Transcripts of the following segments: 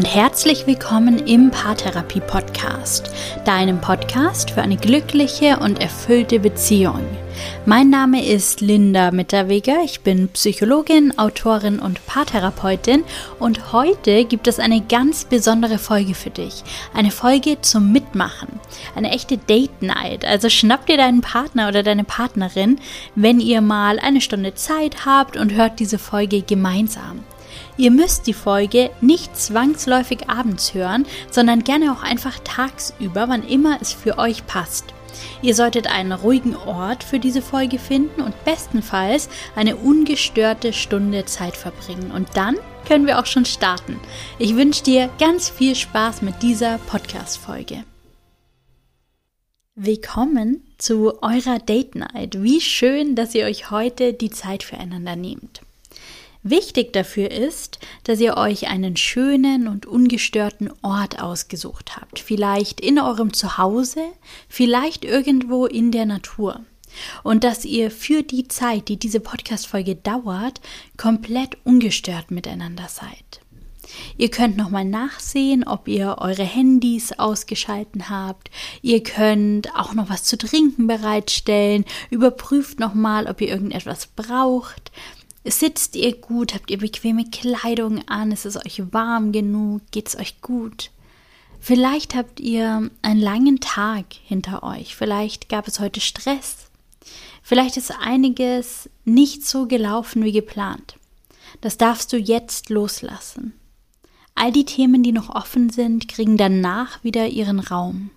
und herzlich willkommen im Paartherapie Podcast, deinem Podcast für eine glückliche und erfüllte Beziehung. Mein Name ist Linda Mitterweger, ich bin Psychologin, Autorin und Paartherapeutin und heute gibt es eine ganz besondere Folge für dich. Eine Folge zum Mitmachen, eine echte Date Night. Also schnapp dir deinen Partner oder deine Partnerin, wenn ihr mal eine Stunde Zeit habt und hört diese Folge gemeinsam. Ihr müsst die Folge nicht zwangsläufig abends hören, sondern gerne auch einfach tagsüber, wann immer es für euch passt. Ihr solltet einen ruhigen Ort für diese Folge finden und bestenfalls eine ungestörte Stunde Zeit verbringen. Und dann können wir auch schon starten. Ich wünsche dir ganz viel Spaß mit dieser Podcast-Folge. Willkommen zu eurer Date Night. Wie schön, dass ihr euch heute die Zeit füreinander nehmt. Wichtig dafür ist, dass ihr euch einen schönen und ungestörten Ort ausgesucht habt. Vielleicht in eurem Zuhause, vielleicht irgendwo in der Natur. Und dass ihr für die Zeit, die diese Podcast-Folge dauert, komplett ungestört miteinander seid. Ihr könnt nochmal nachsehen, ob ihr eure Handys ausgeschalten habt. Ihr könnt auch noch was zu trinken bereitstellen. Überprüft nochmal, ob ihr irgendetwas braucht. Sitzt ihr gut? Habt ihr bequeme Kleidung an? Ist es euch warm genug? Geht es euch gut? Vielleicht habt ihr einen langen Tag hinter euch. Vielleicht gab es heute Stress. Vielleicht ist einiges nicht so gelaufen wie geplant. Das darfst du jetzt loslassen. All die Themen, die noch offen sind, kriegen danach wieder ihren Raum.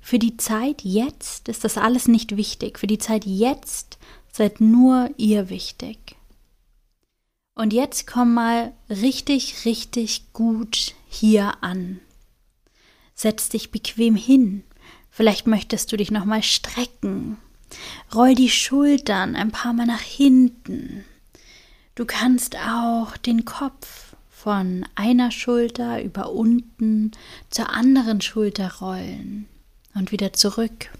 Für die Zeit jetzt ist das alles nicht wichtig. Für die Zeit jetzt seid nur ihr wichtig. Und jetzt komm mal richtig, richtig gut hier an. Setz dich bequem hin. Vielleicht möchtest du dich nochmal strecken. Roll die Schultern ein paar Mal nach hinten. Du kannst auch den Kopf von einer Schulter über unten zur anderen Schulter rollen und wieder zurück.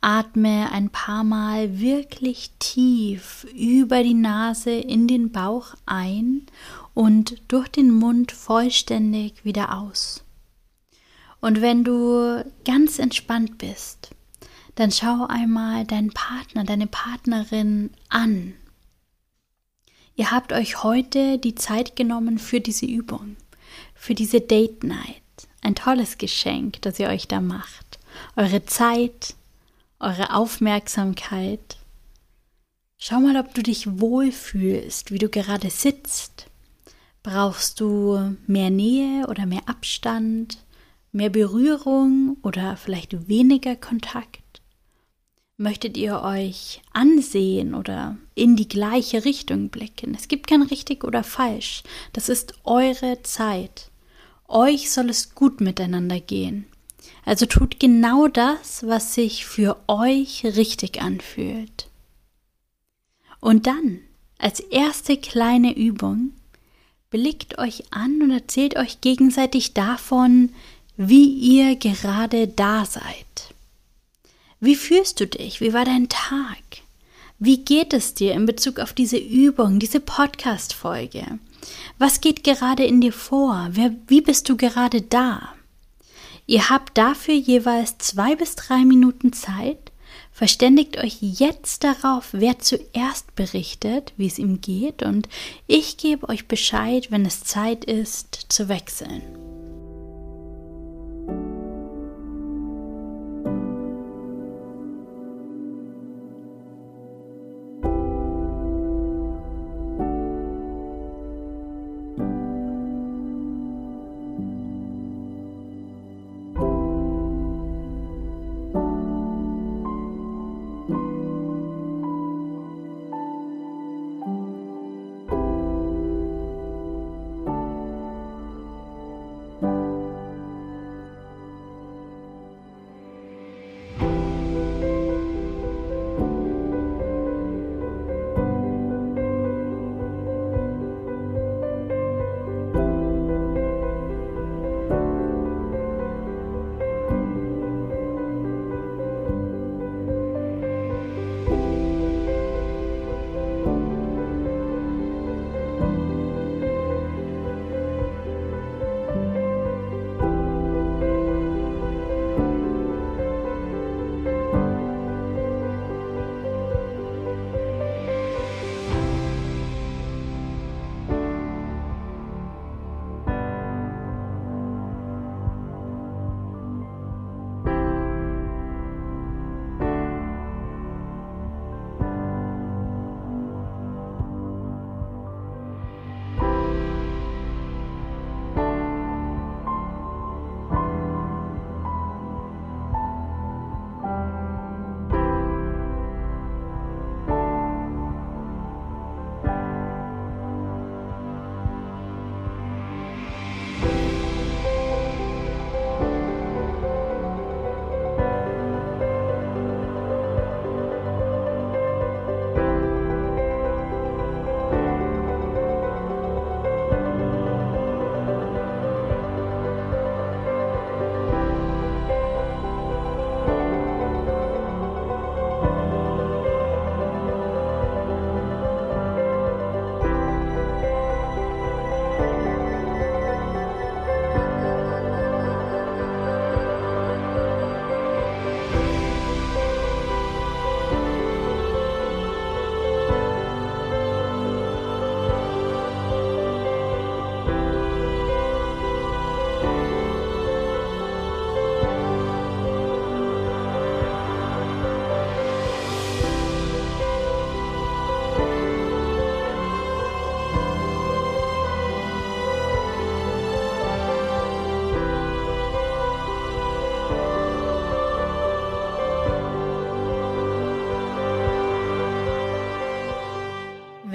Atme ein paar Mal wirklich tief über die Nase in den Bauch ein und durch den Mund vollständig wieder aus. Und wenn du ganz entspannt bist, dann schau einmal deinen Partner, deine Partnerin an. Ihr habt euch heute die Zeit genommen für diese Übung, für diese Date Night. Ein tolles Geschenk, das ihr euch da macht. Eure Zeit, eure Aufmerksamkeit. Schau mal, ob du dich wohlfühlst, wie du gerade sitzt. Brauchst du mehr Nähe oder mehr Abstand, mehr Berührung oder vielleicht weniger Kontakt? Möchtet ihr euch ansehen oder in die gleiche Richtung blicken? Es gibt kein richtig oder falsch. Das ist eure Zeit. Euch soll es gut miteinander gehen. Also tut genau das, was sich für euch richtig anfühlt. Und dann, als erste kleine Übung, blickt euch an und erzählt euch gegenseitig davon, wie ihr gerade da seid. Wie fühlst du dich? Wie war dein Tag? Wie geht es dir in Bezug auf diese Übung, diese Podcast-Folge? Was geht gerade in dir vor? wie bist du gerade da? Ihr habt dafür jeweils zwei bis drei Minuten Zeit. Verständigt euch jetzt darauf, wer zuerst berichtet, wie es ihm geht, und ich gebe euch Bescheid, wenn es Zeit ist, zu wechseln.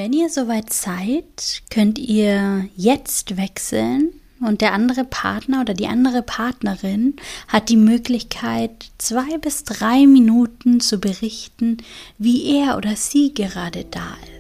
Wenn ihr soweit seid, könnt ihr jetzt wechseln und der andere Partner oder die andere Partnerin hat die Möglichkeit, zwei bis drei Minuten zu berichten, wie er oder sie gerade da ist.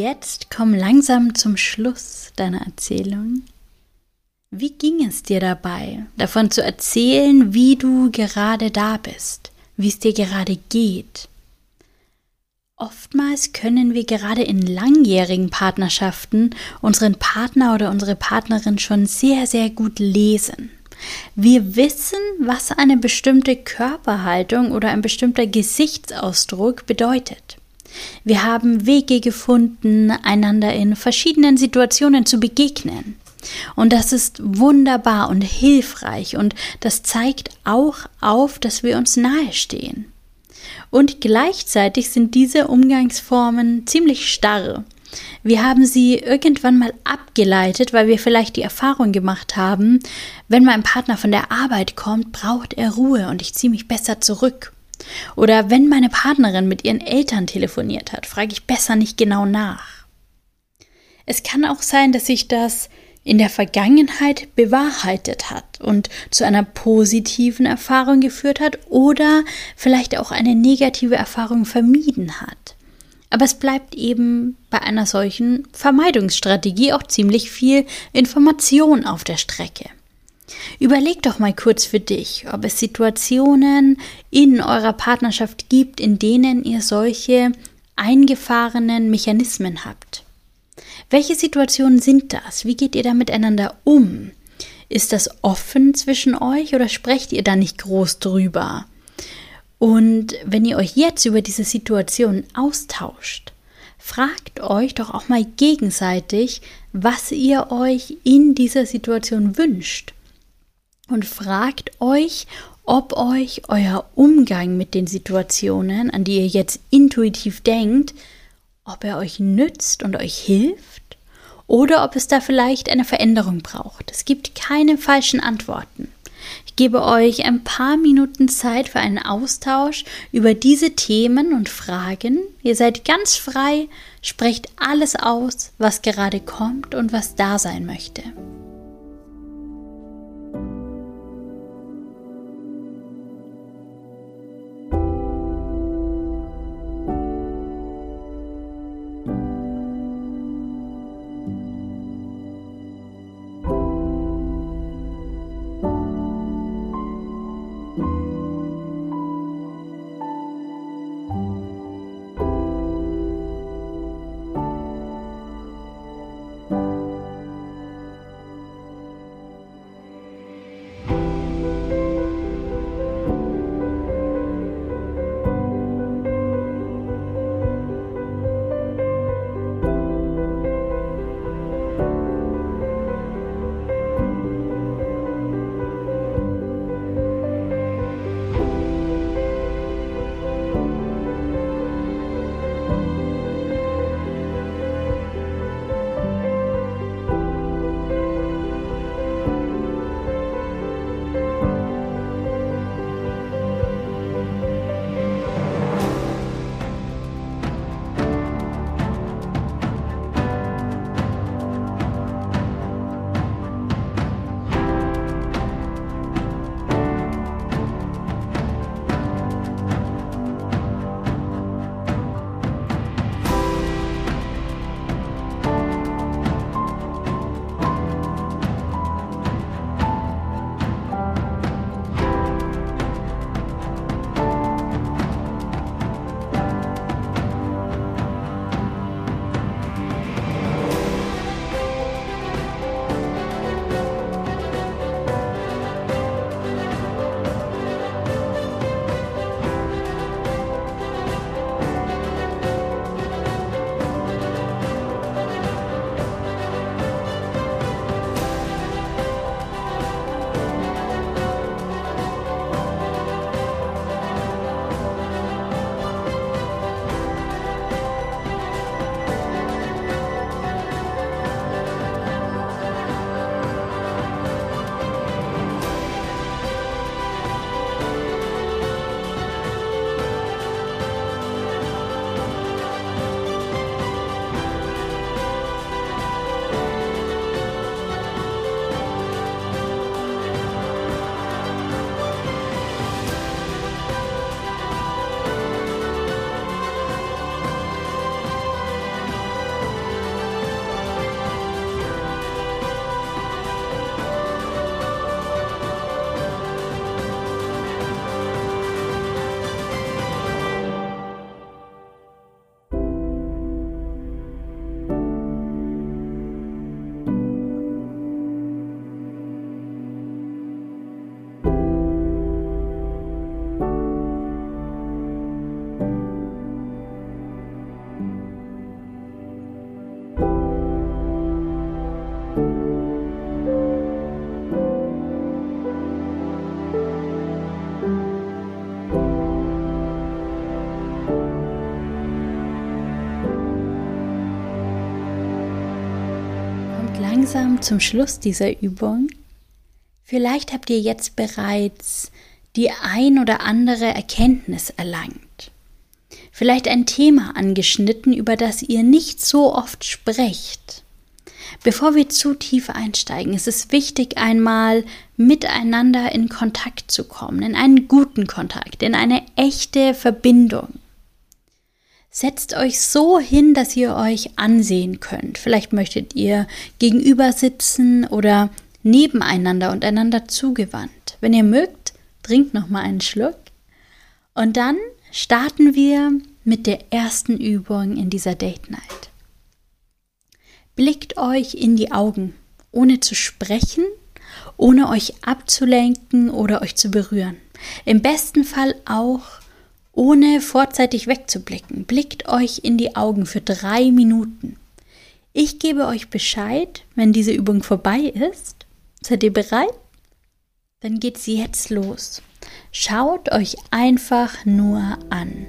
Jetzt komm langsam zum Schluss deiner Erzählung. Wie ging es dir dabei, davon zu erzählen, wie du gerade da bist, wie es dir gerade geht? Oftmals können wir gerade in langjährigen Partnerschaften unseren Partner oder unsere Partnerin schon sehr, sehr gut lesen. Wir wissen, was eine bestimmte Körperhaltung oder ein bestimmter Gesichtsausdruck bedeutet. Wir haben Wege gefunden, einander in verschiedenen Situationen zu begegnen. Und das ist wunderbar und hilfreich und das zeigt auch auf, dass wir uns nahestehen. Und gleichzeitig sind diese Umgangsformen ziemlich starr. Wir haben sie irgendwann mal abgeleitet, weil wir vielleicht die Erfahrung gemacht haben, wenn mein Partner von der Arbeit kommt, braucht er Ruhe und ich ziehe mich besser zurück. Oder wenn meine Partnerin mit ihren Eltern telefoniert hat, frage ich besser nicht genau nach. Es kann auch sein, dass sich das in der Vergangenheit bewahrheitet hat und zu einer positiven Erfahrung geführt hat oder vielleicht auch eine negative Erfahrung vermieden hat. Aber es bleibt eben bei einer solchen Vermeidungsstrategie auch ziemlich viel Information auf der Strecke. Überleg doch mal kurz für dich, ob es Situationen in eurer Partnerschaft gibt, in denen ihr solche eingefahrenen Mechanismen habt. Welche Situationen sind das? Wie geht ihr da miteinander um? Ist das offen zwischen euch oder sprecht ihr da nicht groß drüber? Und wenn ihr euch jetzt über diese Situation austauscht, fragt euch doch auch mal gegenseitig, was ihr euch in dieser Situation wünscht und fragt euch, ob euch euer Umgang mit den Situationen, an die ihr jetzt intuitiv denkt, ob er euch nützt und euch hilft oder ob es da vielleicht eine Veränderung braucht. Es gibt keine falschen Antworten. Ich gebe euch ein paar Minuten Zeit für einen Austausch über diese Themen und Fragen. Ihr seid ganz frei, sprecht alles aus, was gerade kommt und was da sein möchte. Zum Schluss dieser Übung. Vielleicht habt ihr jetzt bereits die ein oder andere Erkenntnis erlangt. Vielleicht ein Thema angeschnitten, über das ihr nicht so oft sprecht. Bevor wir zu tief einsteigen, ist es wichtig, einmal miteinander in Kontakt zu kommen, in einen guten Kontakt, in eine echte Verbindung. Setzt euch so hin, dass ihr euch ansehen könnt. Vielleicht möchtet ihr gegenüber sitzen oder nebeneinander und einander zugewandt. Wenn ihr mögt, trinkt noch mal einen Schluck. Und dann starten wir mit der ersten Übung in dieser Date Night. Blickt euch in die Augen, ohne zu sprechen, ohne euch abzulenken oder euch zu berühren. Im besten Fall auch ohne vorzeitig wegzublicken. Blickt euch in die Augen für drei Minuten. Ich gebe euch Bescheid, wenn diese Übung vorbei ist. Seid ihr bereit? Dann geht's jetzt los. Schaut euch einfach nur an.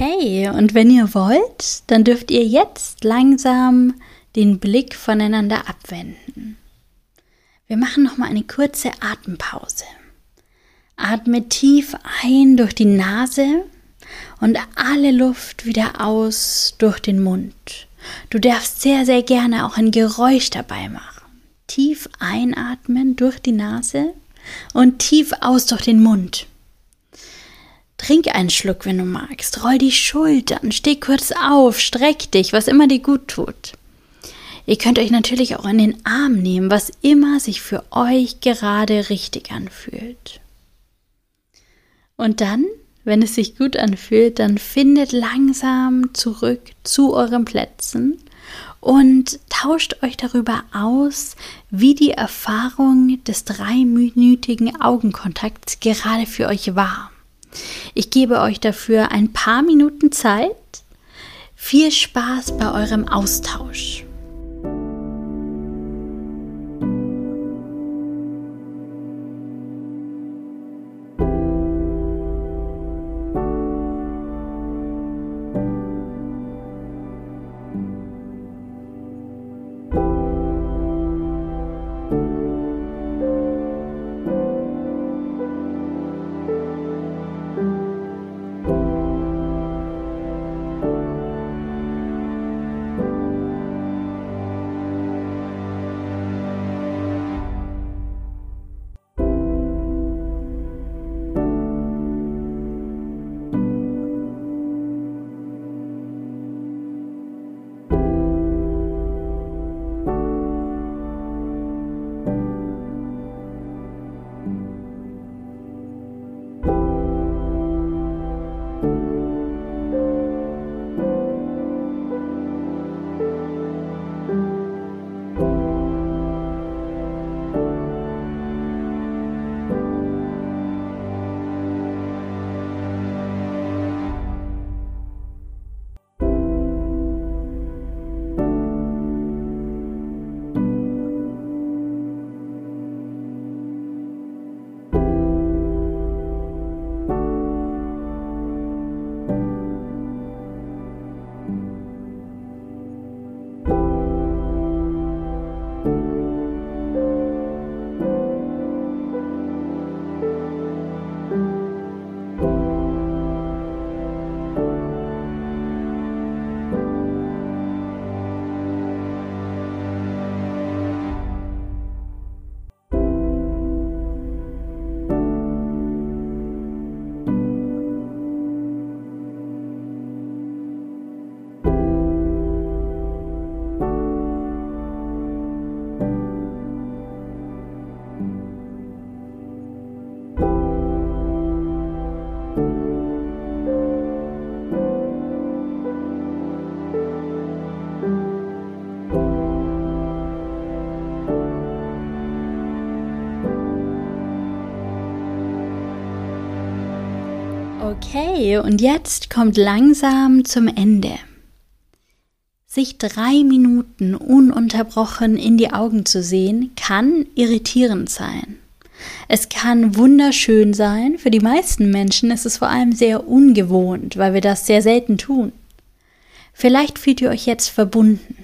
Okay, und wenn ihr wollt, dann dürft ihr jetzt langsam den Blick voneinander abwenden. Wir machen noch mal eine kurze Atempause. Atme tief ein durch die Nase und alle Luft wieder aus durch den Mund. Du darfst sehr, sehr gerne auch ein Geräusch dabei machen. Tief einatmen durch die Nase und tief aus durch den Mund. Trink einen Schluck, wenn du magst. Roll die Schultern, steh kurz auf, streck dich, was immer dir gut tut. Ihr könnt euch natürlich auch in den Arm nehmen, was immer sich für euch gerade richtig anfühlt. Und dann, wenn es sich gut anfühlt, dann findet langsam zurück zu euren Plätzen und tauscht euch darüber aus, wie die Erfahrung des dreiminütigen Augenkontakts gerade für euch war. Ich gebe euch dafür ein paar Minuten Zeit. Viel Spaß bei eurem Austausch. Okay, und jetzt kommt langsam zum Ende. Sich drei Minuten ununterbrochen in die Augen zu sehen, kann irritierend sein. Es kann wunderschön sein, für die meisten Menschen ist es vor allem sehr ungewohnt, weil wir das sehr selten tun. Vielleicht fühlt ihr euch jetzt verbunden.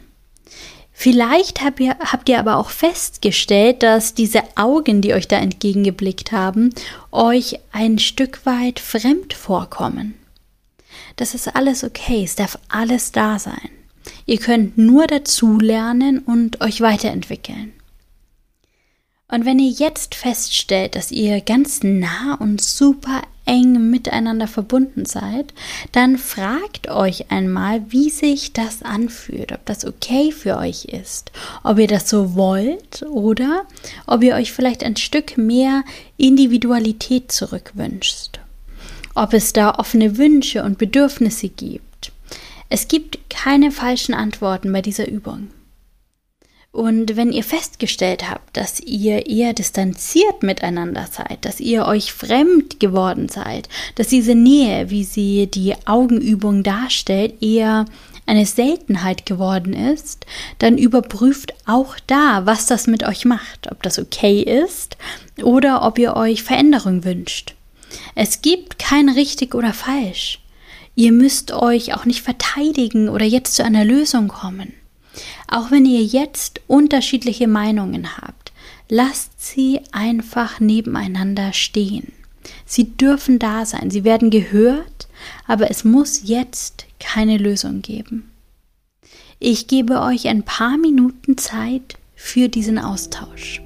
Vielleicht habt ihr, habt ihr aber auch festgestellt, dass diese Augen, die euch da entgegengeblickt haben, euch ein Stück weit fremd vorkommen. Das ist alles okay, es darf alles da sein. Ihr könnt nur dazulernen und euch weiterentwickeln. Und wenn ihr jetzt feststellt, dass ihr ganz nah und super eng miteinander verbunden seid, dann fragt euch einmal, wie sich das anfühlt, ob das okay für euch ist, ob ihr das so wollt oder ob ihr euch vielleicht ein Stück mehr Individualität zurückwünscht, ob es da offene Wünsche und Bedürfnisse gibt. Es gibt keine falschen Antworten bei dieser Übung. Und wenn ihr festgestellt habt, dass ihr eher distanziert miteinander seid, dass ihr euch fremd geworden seid, dass diese Nähe, wie sie die Augenübung darstellt, eher eine Seltenheit geworden ist, dann überprüft auch da, was das mit euch macht, ob das okay ist oder ob ihr euch Veränderung wünscht. Es gibt kein richtig oder falsch. Ihr müsst euch auch nicht verteidigen oder jetzt zu einer Lösung kommen. Auch wenn ihr jetzt unterschiedliche Meinungen habt, lasst sie einfach nebeneinander stehen. Sie dürfen da sein, sie werden gehört, aber es muss jetzt keine Lösung geben. Ich gebe euch ein paar Minuten Zeit für diesen Austausch.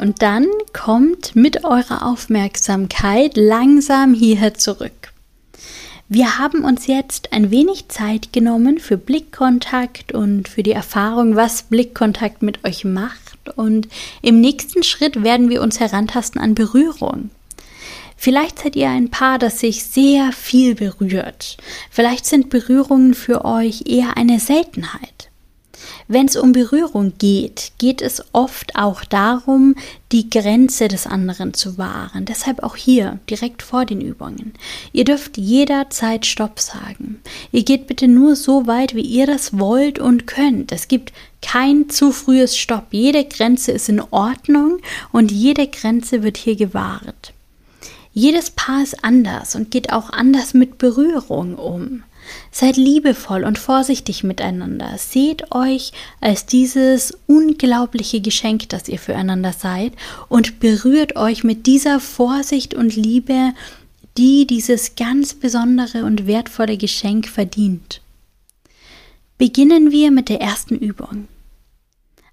Und dann kommt mit eurer Aufmerksamkeit langsam hierher zurück. Wir haben uns jetzt ein wenig Zeit genommen für Blickkontakt und für die Erfahrung, was Blickkontakt mit euch macht. Und im nächsten Schritt werden wir uns herantasten an Berührung. Vielleicht seid ihr ein Paar, das sich sehr viel berührt. Vielleicht sind Berührungen für euch eher eine Seltenheit. Wenn es um Berührung geht, geht es oft auch darum, die Grenze des anderen zu wahren. Deshalb auch hier, direkt vor den Übungen. Ihr dürft jederzeit Stopp sagen. Ihr geht bitte nur so weit, wie ihr das wollt und könnt. Es gibt kein zu frühes Stopp. Jede Grenze ist in Ordnung und jede Grenze wird hier gewahrt. Jedes Paar ist anders und geht auch anders mit Berührung um. Seid liebevoll und vorsichtig miteinander. Seht euch als dieses unglaubliche Geschenk, das ihr füreinander seid und berührt euch mit dieser Vorsicht und Liebe, die dieses ganz besondere und wertvolle Geschenk verdient. Beginnen wir mit der ersten Übung.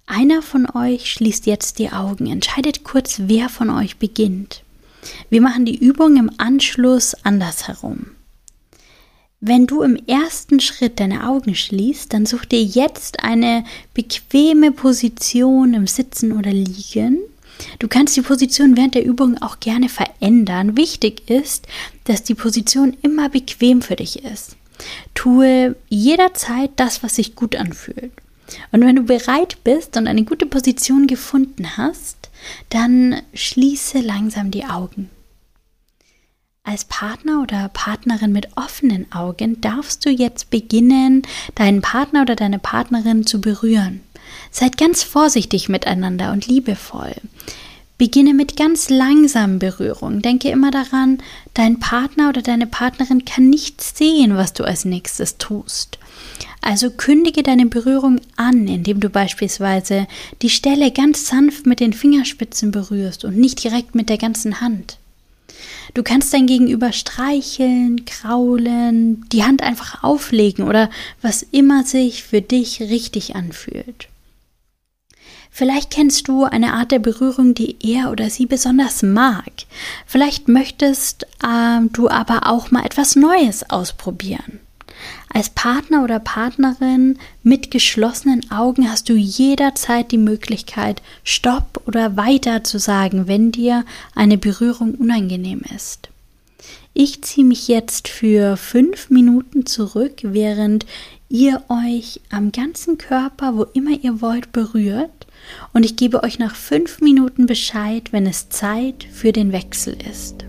Einer von euch schließt jetzt die Augen. Entscheidet kurz, wer von euch beginnt. Wir machen die Übung im Anschluss andersherum. Wenn du im ersten Schritt deine Augen schließt, dann such dir jetzt eine bequeme Position im Sitzen oder Liegen. Du kannst die Position während der Übung auch gerne verändern. Wichtig ist, dass die Position immer bequem für dich ist. Tue jederzeit das, was sich gut anfühlt. Und wenn du bereit bist und eine gute Position gefunden hast, dann schließe langsam die Augen. Als Partner oder Partnerin mit offenen Augen darfst du jetzt beginnen, deinen Partner oder deine Partnerin zu berühren. Seid ganz vorsichtig miteinander und liebevoll. Beginne mit ganz langsamen Berührungen. Denke immer daran, dein Partner oder deine Partnerin kann nicht sehen, was du als nächstes tust. Also kündige deine Berührung an, indem du beispielsweise die Stelle ganz sanft mit den Fingerspitzen berührst und nicht direkt mit der ganzen Hand. Du kannst dein Gegenüber streicheln, kraulen, die Hand einfach auflegen oder was immer sich für dich richtig anfühlt. Vielleicht kennst du eine Art der Berührung, die er oder sie besonders mag. Vielleicht möchtest äh, du aber auch mal etwas Neues ausprobieren. Als Partner oder Partnerin mit geschlossenen Augen hast du jederzeit die Möglichkeit, Stopp oder weiter zu sagen, wenn dir eine Berührung unangenehm ist. Ich ziehe mich jetzt für fünf Minuten zurück, während ihr euch am ganzen Körper, wo immer ihr wollt, berührt. Und ich gebe euch nach fünf Minuten Bescheid, wenn es Zeit für den Wechsel ist.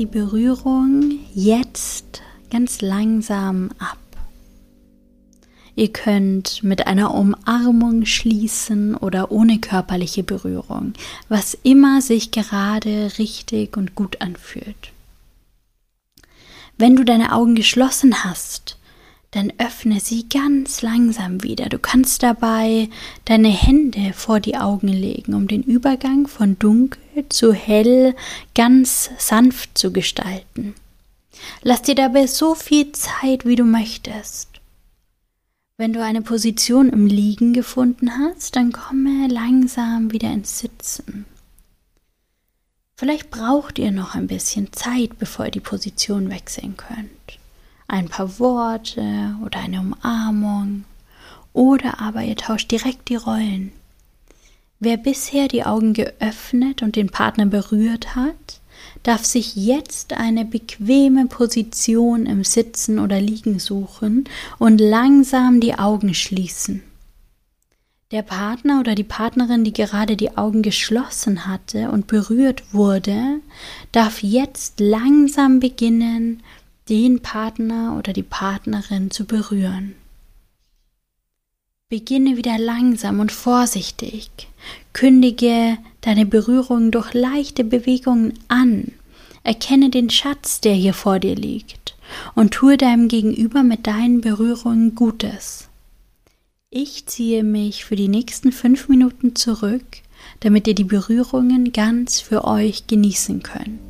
Die Berührung jetzt ganz langsam ab. Ihr könnt mit einer Umarmung schließen oder ohne körperliche Berührung, was immer sich gerade richtig und gut anfühlt. Wenn du deine Augen geschlossen hast, dann öffne sie ganz langsam wieder. Du kannst dabei deine Hände vor die Augen legen, um den Übergang von dunkel zu hell ganz sanft zu gestalten. Lass dir dabei so viel Zeit, wie du möchtest. Wenn du eine Position im Liegen gefunden hast, dann komme langsam wieder ins Sitzen. Vielleicht braucht ihr noch ein bisschen Zeit, bevor ihr die Position wechseln könnt. Ein paar Worte oder eine Umarmung. Oder aber ihr tauscht direkt die Rollen. Wer bisher die Augen geöffnet und den Partner berührt hat, darf sich jetzt eine bequeme Position im Sitzen oder Liegen suchen und langsam die Augen schließen. Der Partner oder die Partnerin, die gerade die Augen geschlossen hatte und berührt wurde, darf jetzt langsam beginnen, den Partner oder die Partnerin zu berühren. Beginne wieder langsam und vorsichtig. Kündige deine Berührung durch leichte Bewegungen an. Erkenne den Schatz, der hier vor dir liegt, und tue deinem Gegenüber mit deinen Berührungen Gutes. Ich ziehe mich für die nächsten fünf Minuten zurück, damit ihr die Berührungen ganz für euch genießen könnt.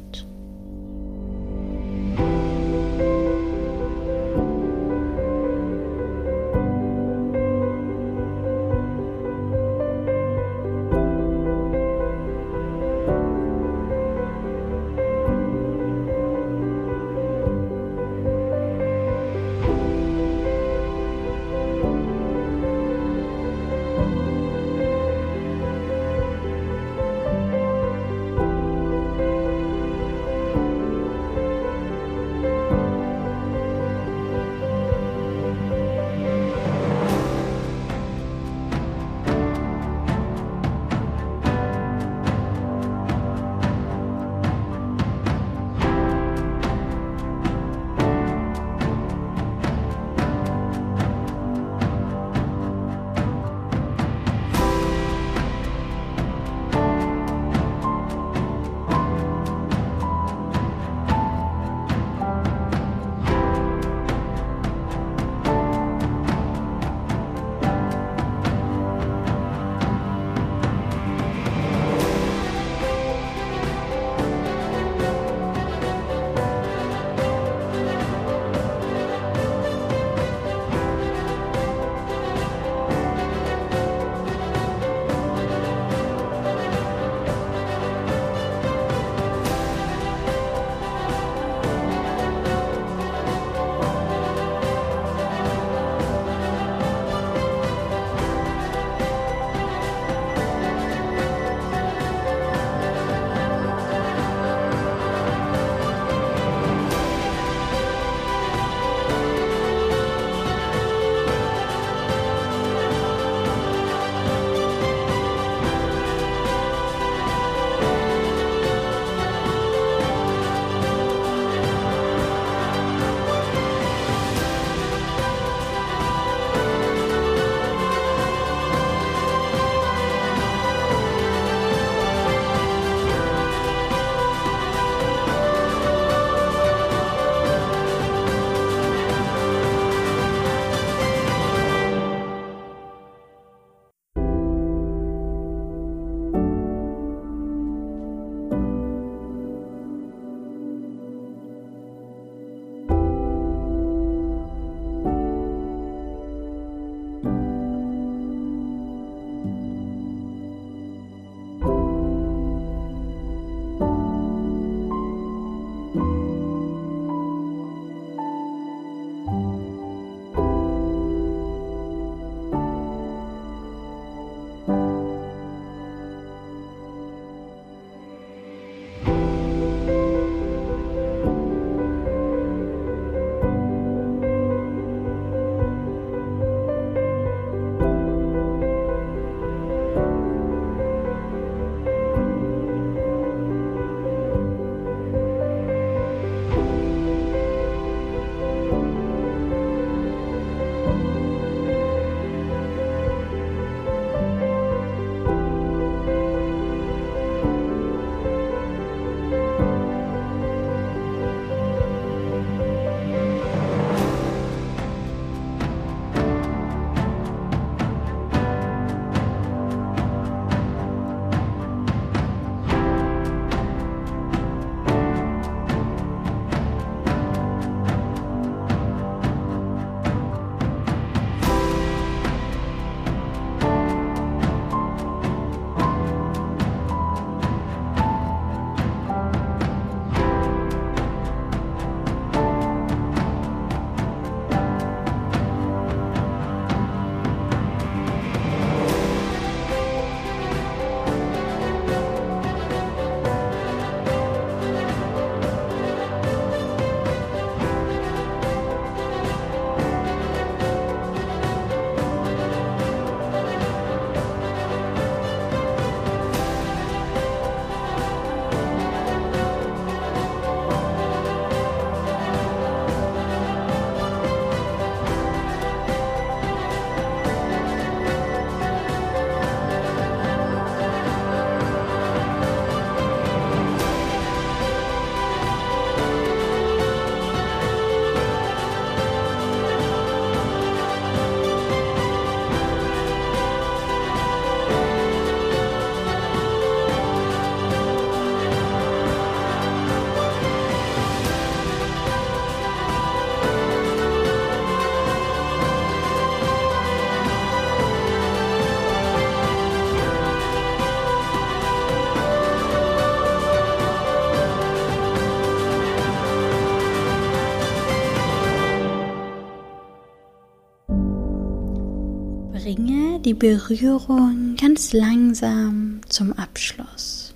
Die Berührung ganz langsam zum Abschluss.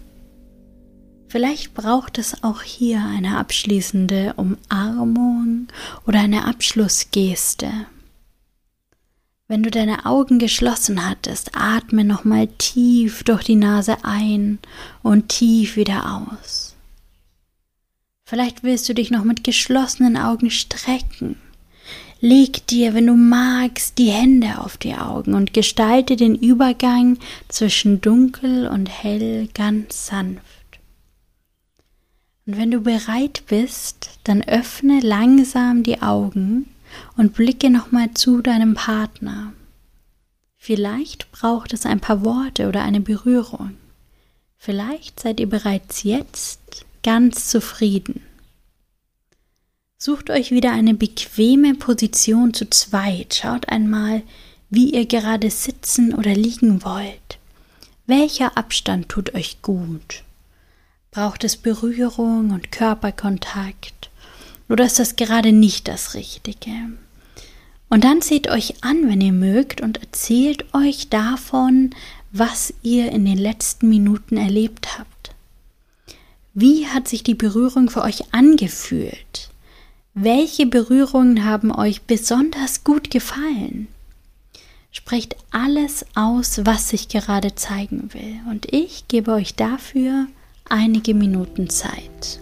Vielleicht braucht es auch hier eine abschließende Umarmung oder eine Abschlussgeste. Wenn du deine Augen geschlossen hattest, atme nochmal tief durch die Nase ein und tief wieder aus. Vielleicht willst du dich noch mit geschlossenen Augen strecken. Leg dir, wenn du magst, die Hände auf die Augen und gestalte den Übergang zwischen dunkel und hell ganz sanft. Und wenn du bereit bist, dann öffne langsam die Augen und blicke nochmal zu deinem Partner. Vielleicht braucht es ein paar Worte oder eine Berührung. Vielleicht seid ihr bereits jetzt ganz zufrieden. Sucht euch wieder eine bequeme Position zu zweit. Schaut einmal, wie ihr gerade sitzen oder liegen wollt. Welcher Abstand tut euch gut? Braucht es Berührung und Körperkontakt? Oder ist das gerade nicht das Richtige? Und dann seht euch an, wenn ihr mögt, und erzählt euch davon, was ihr in den letzten Minuten erlebt habt. Wie hat sich die Berührung für euch angefühlt? Welche Berührungen haben euch besonders gut gefallen? Sprecht alles aus, was sich gerade zeigen will, und ich gebe euch dafür einige Minuten Zeit.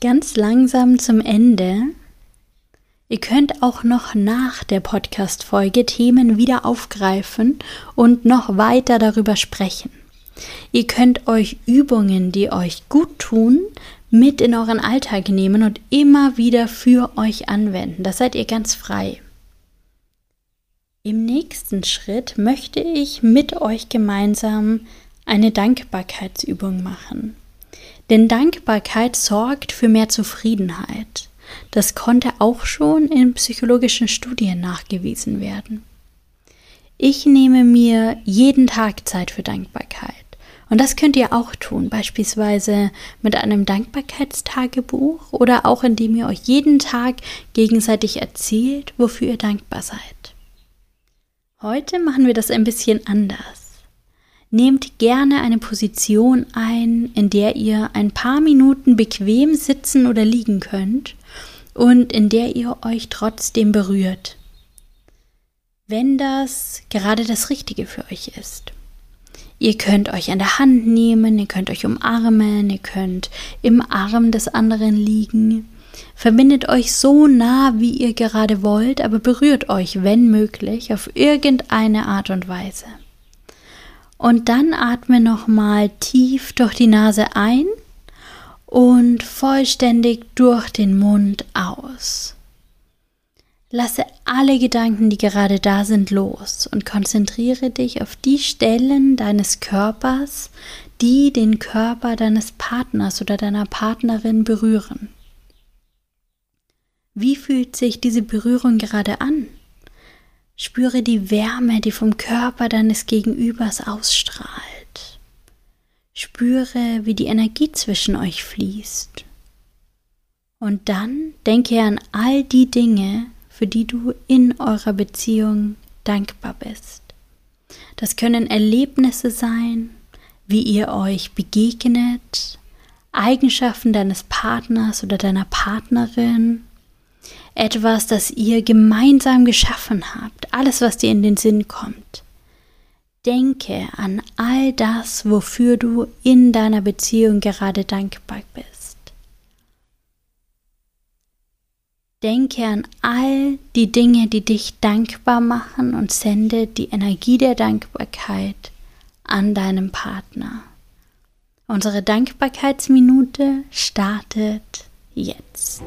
Ganz langsam zum Ende. Ihr könnt auch noch nach der Podcast-Folge Themen wieder aufgreifen und noch weiter darüber sprechen. Ihr könnt euch Übungen, die euch gut tun, mit in euren Alltag nehmen und immer wieder für euch anwenden. Das seid ihr ganz frei. Im nächsten Schritt möchte ich mit euch gemeinsam eine Dankbarkeitsübung machen. Denn Dankbarkeit sorgt für mehr Zufriedenheit. Das konnte auch schon in psychologischen Studien nachgewiesen werden. Ich nehme mir jeden Tag Zeit für Dankbarkeit. Und das könnt ihr auch tun, beispielsweise mit einem Dankbarkeitstagebuch oder auch indem ihr euch jeden Tag gegenseitig erzählt, wofür ihr dankbar seid. Heute machen wir das ein bisschen anders. Nehmt gerne eine Position ein, in der ihr ein paar Minuten bequem sitzen oder liegen könnt und in der ihr euch trotzdem berührt. Wenn das gerade das Richtige für euch ist. Ihr könnt euch an der Hand nehmen, ihr könnt euch umarmen, ihr könnt im Arm des anderen liegen. Verbindet euch so nah, wie ihr gerade wollt, aber berührt euch, wenn möglich, auf irgendeine Art und Weise. Und dann atme nochmal tief durch die Nase ein und vollständig durch den Mund aus. Lasse alle Gedanken, die gerade da sind, los und konzentriere dich auf die Stellen deines Körpers, die den Körper deines Partners oder deiner Partnerin berühren. Wie fühlt sich diese Berührung gerade an? Spüre die Wärme, die vom Körper deines Gegenübers ausstrahlt. Spüre, wie die Energie zwischen euch fließt. Und dann denke an all die Dinge, für die du in eurer Beziehung dankbar bist. Das können Erlebnisse sein, wie ihr euch begegnet, Eigenschaften deines Partners oder deiner Partnerin, etwas, das ihr gemeinsam geschaffen habt, alles, was dir in den Sinn kommt. Denke an all das, wofür du in deiner Beziehung gerade dankbar bist. Denke an all die Dinge, die dich dankbar machen und sende die Energie der Dankbarkeit an deinen Partner. Unsere Dankbarkeitsminute startet jetzt.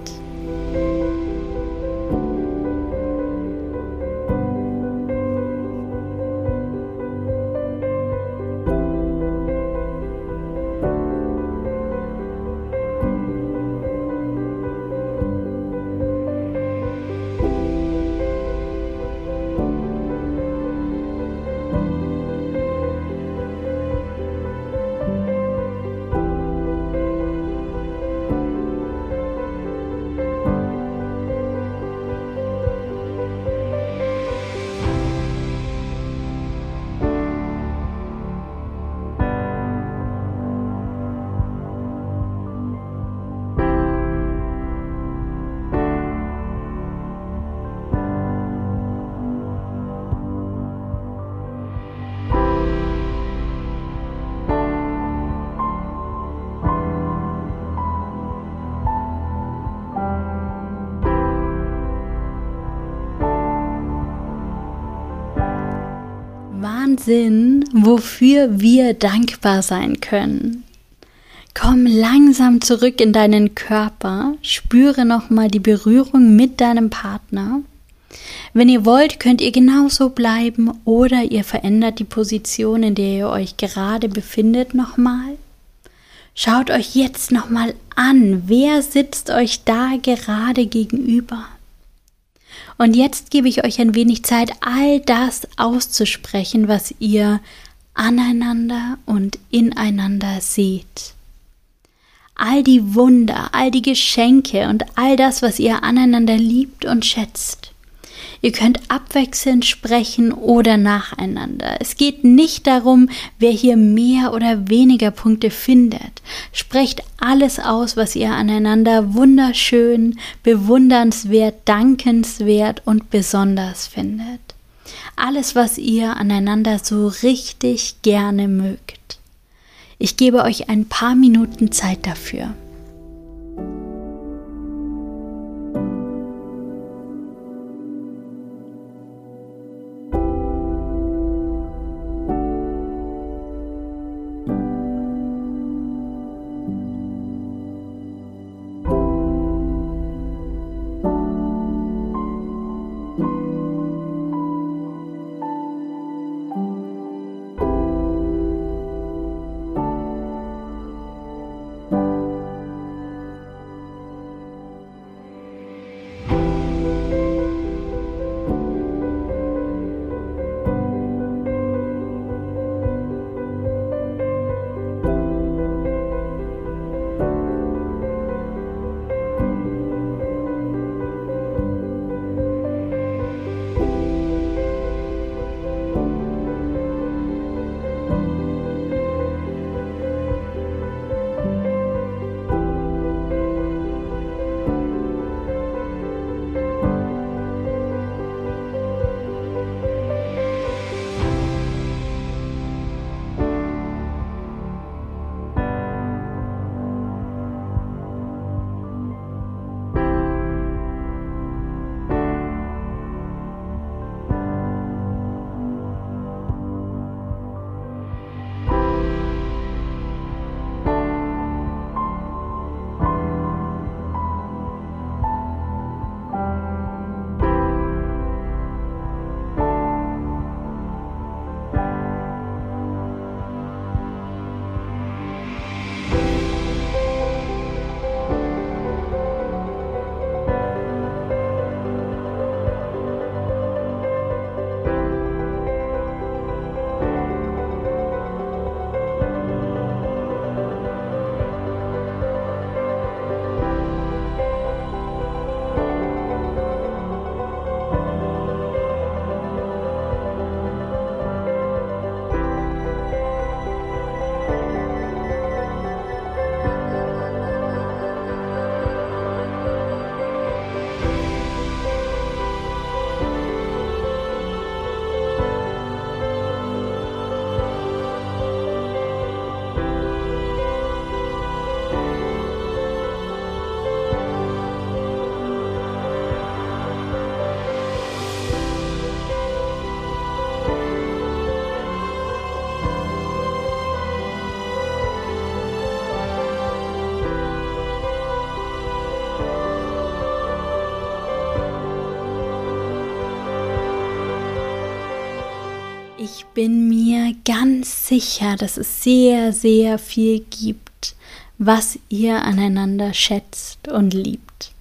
Wahnsinn, wofür wir dankbar sein können. Komm langsam zurück in deinen Körper, spüre nochmal die Berührung mit deinem Partner. Wenn ihr wollt, könnt ihr genauso bleiben oder ihr verändert die Position, in der ihr euch gerade befindet, nochmal. Schaut euch jetzt nochmal an, wer sitzt euch da gerade gegenüber. Und jetzt gebe ich euch ein wenig Zeit, all das auszusprechen, was ihr aneinander und ineinander seht. All die Wunder, all die Geschenke und all das, was ihr aneinander liebt und schätzt. Ihr könnt abwechselnd sprechen oder nacheinander. Es geht nicht darum, wer hier mehr oder weniger Punkte findet. Sprecht alles aus, was ihr aneinander wunderschön, bewundernswert, dankenswert und besonders findet. Alles, was ihr aneinander so richtig gerne mögt. Ich gebe euch ein paar Minuten Zeit dafür. Bin mir ganz sicher, dass es sehr, sehr viel gibt, was ihr aneinander schätzt und liebt.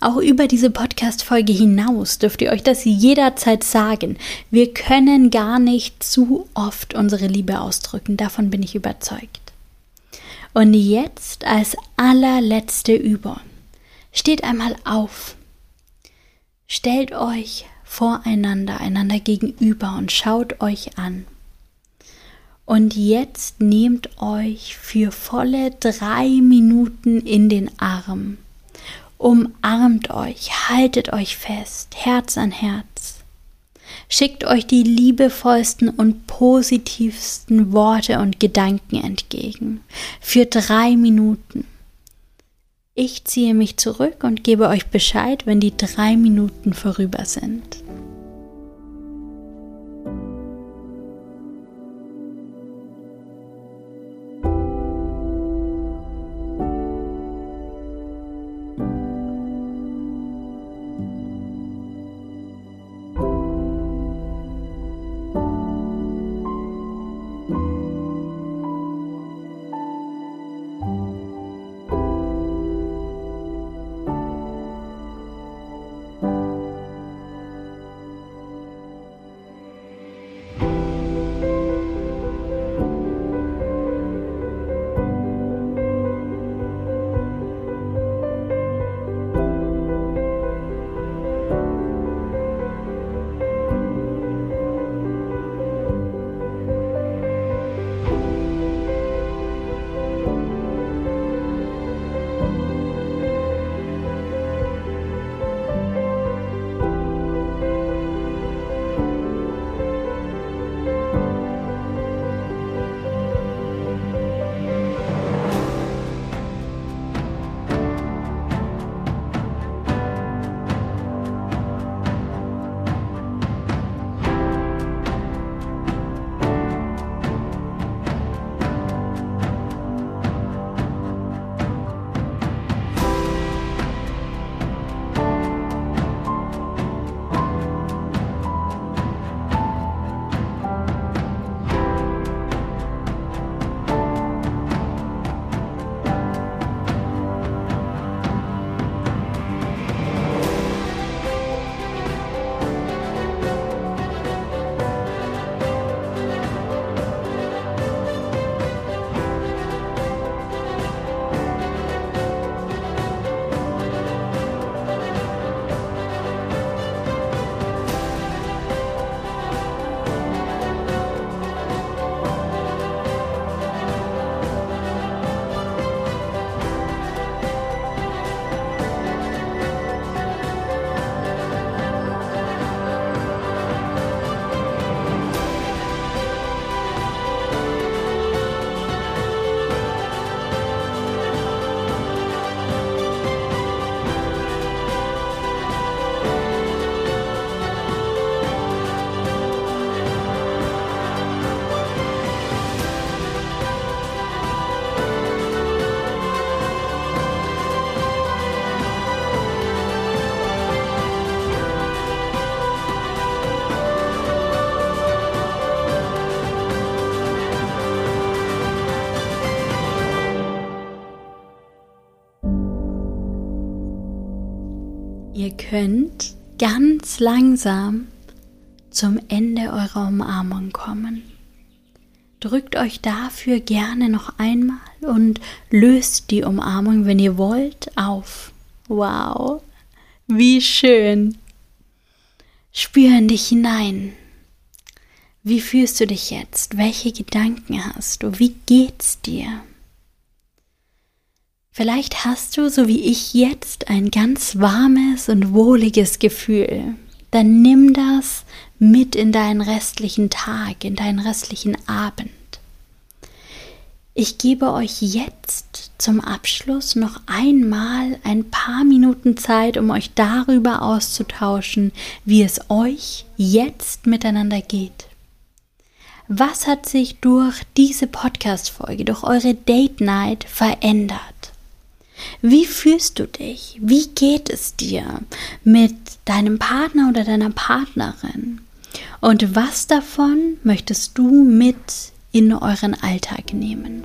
Auch über diese Podcast-Folge hinaus dürft ihr euch das jederzeit sagen. Wir können gar nicht zu oft unsere Liebe ausdrücken, davon bin ich überzeugt. Und jetzt als allerletzte Übung. Steht einmal auf. Stellt euch voreinander, einander gegenüber und schaut euch an. Und jetzt nehmt euch für volle drei Minuten in den Arm. Umarmt euch, haltet euch fest, Herz an Herz. Schickt euch die liebevollsten und positivsten Worte und Gedanken entgegen. Für drei Minuten. Ich ziehe mich zurück und gebe euch Bescheid, wenn die drei Minuten vorüber sind. Könnt ganz langsam zum Ende eurer Umarmung kommen. Drückt euch dafür gerne noch einmal und löst die Umarmung, wenn ihr wollt, auf. Wow, wie schön. Spür in dich hinein. Wie fühlst du dich jetzt? Welche Gedanken hast du? Wie geht's dir? Vielleicht hast du, so wie ich jetzt, ein ganz warmes und wohliges Gefühl. Dann nimm das mit in deinen restlichen Tag, in deinen restlichen Abend. Ich gebe euch jetzt zum Abschluss noch einmal ein paar Minuten Zeit, um euch darüber auszutauschen, wie es euch jetzt miteinander geht. Was hat sich durch diese Podcast-Folge, durch eure Date Night verändert? Wie fühlst du dich? Wie geht es dir mit deinem Partner oder deiner Partnerin? Und was davon möchtest du mit in euren Alltag nehmen?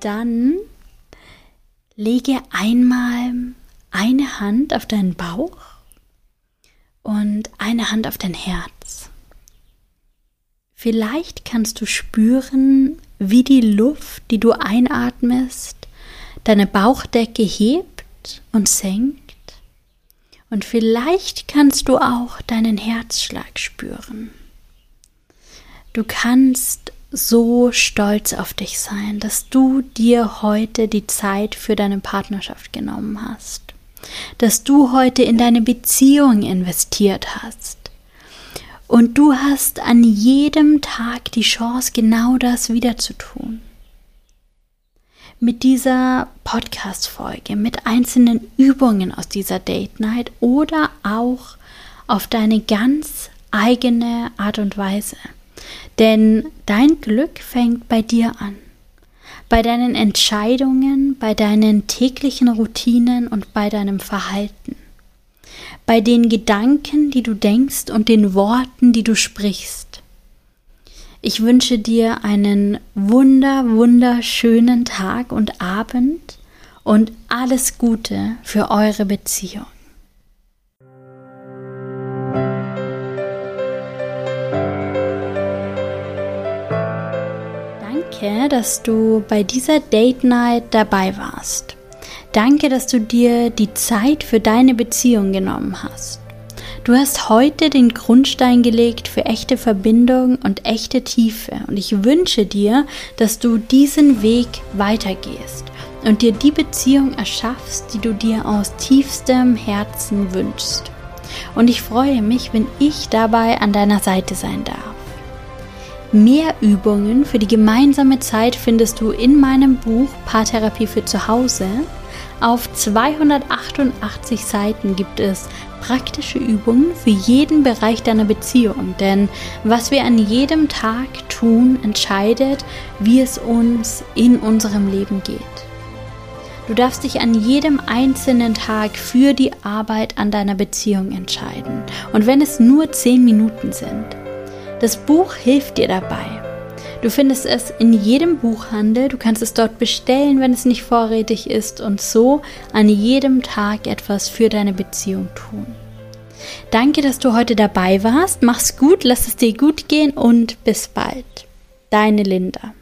Dann lege einmal eine Hand auf deinen Bauch und eine Hand auf dein Herz. Vielleicht kannst du spüren, wie die Luft, die du einatmest, deine Bauchdecke hebt und senkt. Und vielleicht kannst du auch deinen Herzschlag spüren. Du kannst so stolz auf dich sein, dass du dir heute die Zeit für deine Partnerschaft genommen hast, dass du heute in deine Beziehung investiert hast. Und du hast an jedem Tag die Chance, genau das wieder zu tun. Mit dieser Podcast-Folge, mit einzelnen Übungen aus dieser Date Night oder auch auf deine ganz eigene Art und Weise. Denn dein Glück fängt bei dir an. Bei deinen Entscheidungen, bei deinen täglichen Routinen und bei deinem Verhalten. Bei den Gedanken, die du denkst und den Worten, die du sprichst. Ich wünsche dir einen wunder, wunderschönen Tag und Abend und alles Gute für eure Beziehung. Danke, dass du bei dieser Date Night dabei warst. Danke, dass du dir die Zeit für deine Beziehung genommen hast. Du hast heute den Grundstein gelegt für echte Verbindung und echte Tiefe und ich wünsche dir, dass du diesen Weg weitergehst und dir die Beziehung erschaffst, die du dir aus tiefstem Herzen wünschst. Und ich freue mich, wenn ich dabei an deiner Seite sein darf. Mehr Übungen für die gemeinsame Zeit findest du in meinem Buch Paartherapie für zu Hause. Auf 288 Seiten gibt es praktische Übungen für jeden Bereich deiner Beziehung, denn was wir an jedem Tag tun, entscheidet, wie es uns in unserem Leben geht. Du darfst dich an jedem einzelnen Tag für die Arbeit an deiner Beziehung entscheiden. Und wenn es nur 10 Minuten sind. Das Buch hilft dir dabei. Du findest es in jedem Buchhandel, du kannst es dort bestellen, wenn es nicht vorrätig ist und so an jedem Tag etwas für deine Beziehung tun. Danke, dass du heute dabei warst. Mach's gut, lass es dir gut gehen und bis bald. Deine Linda.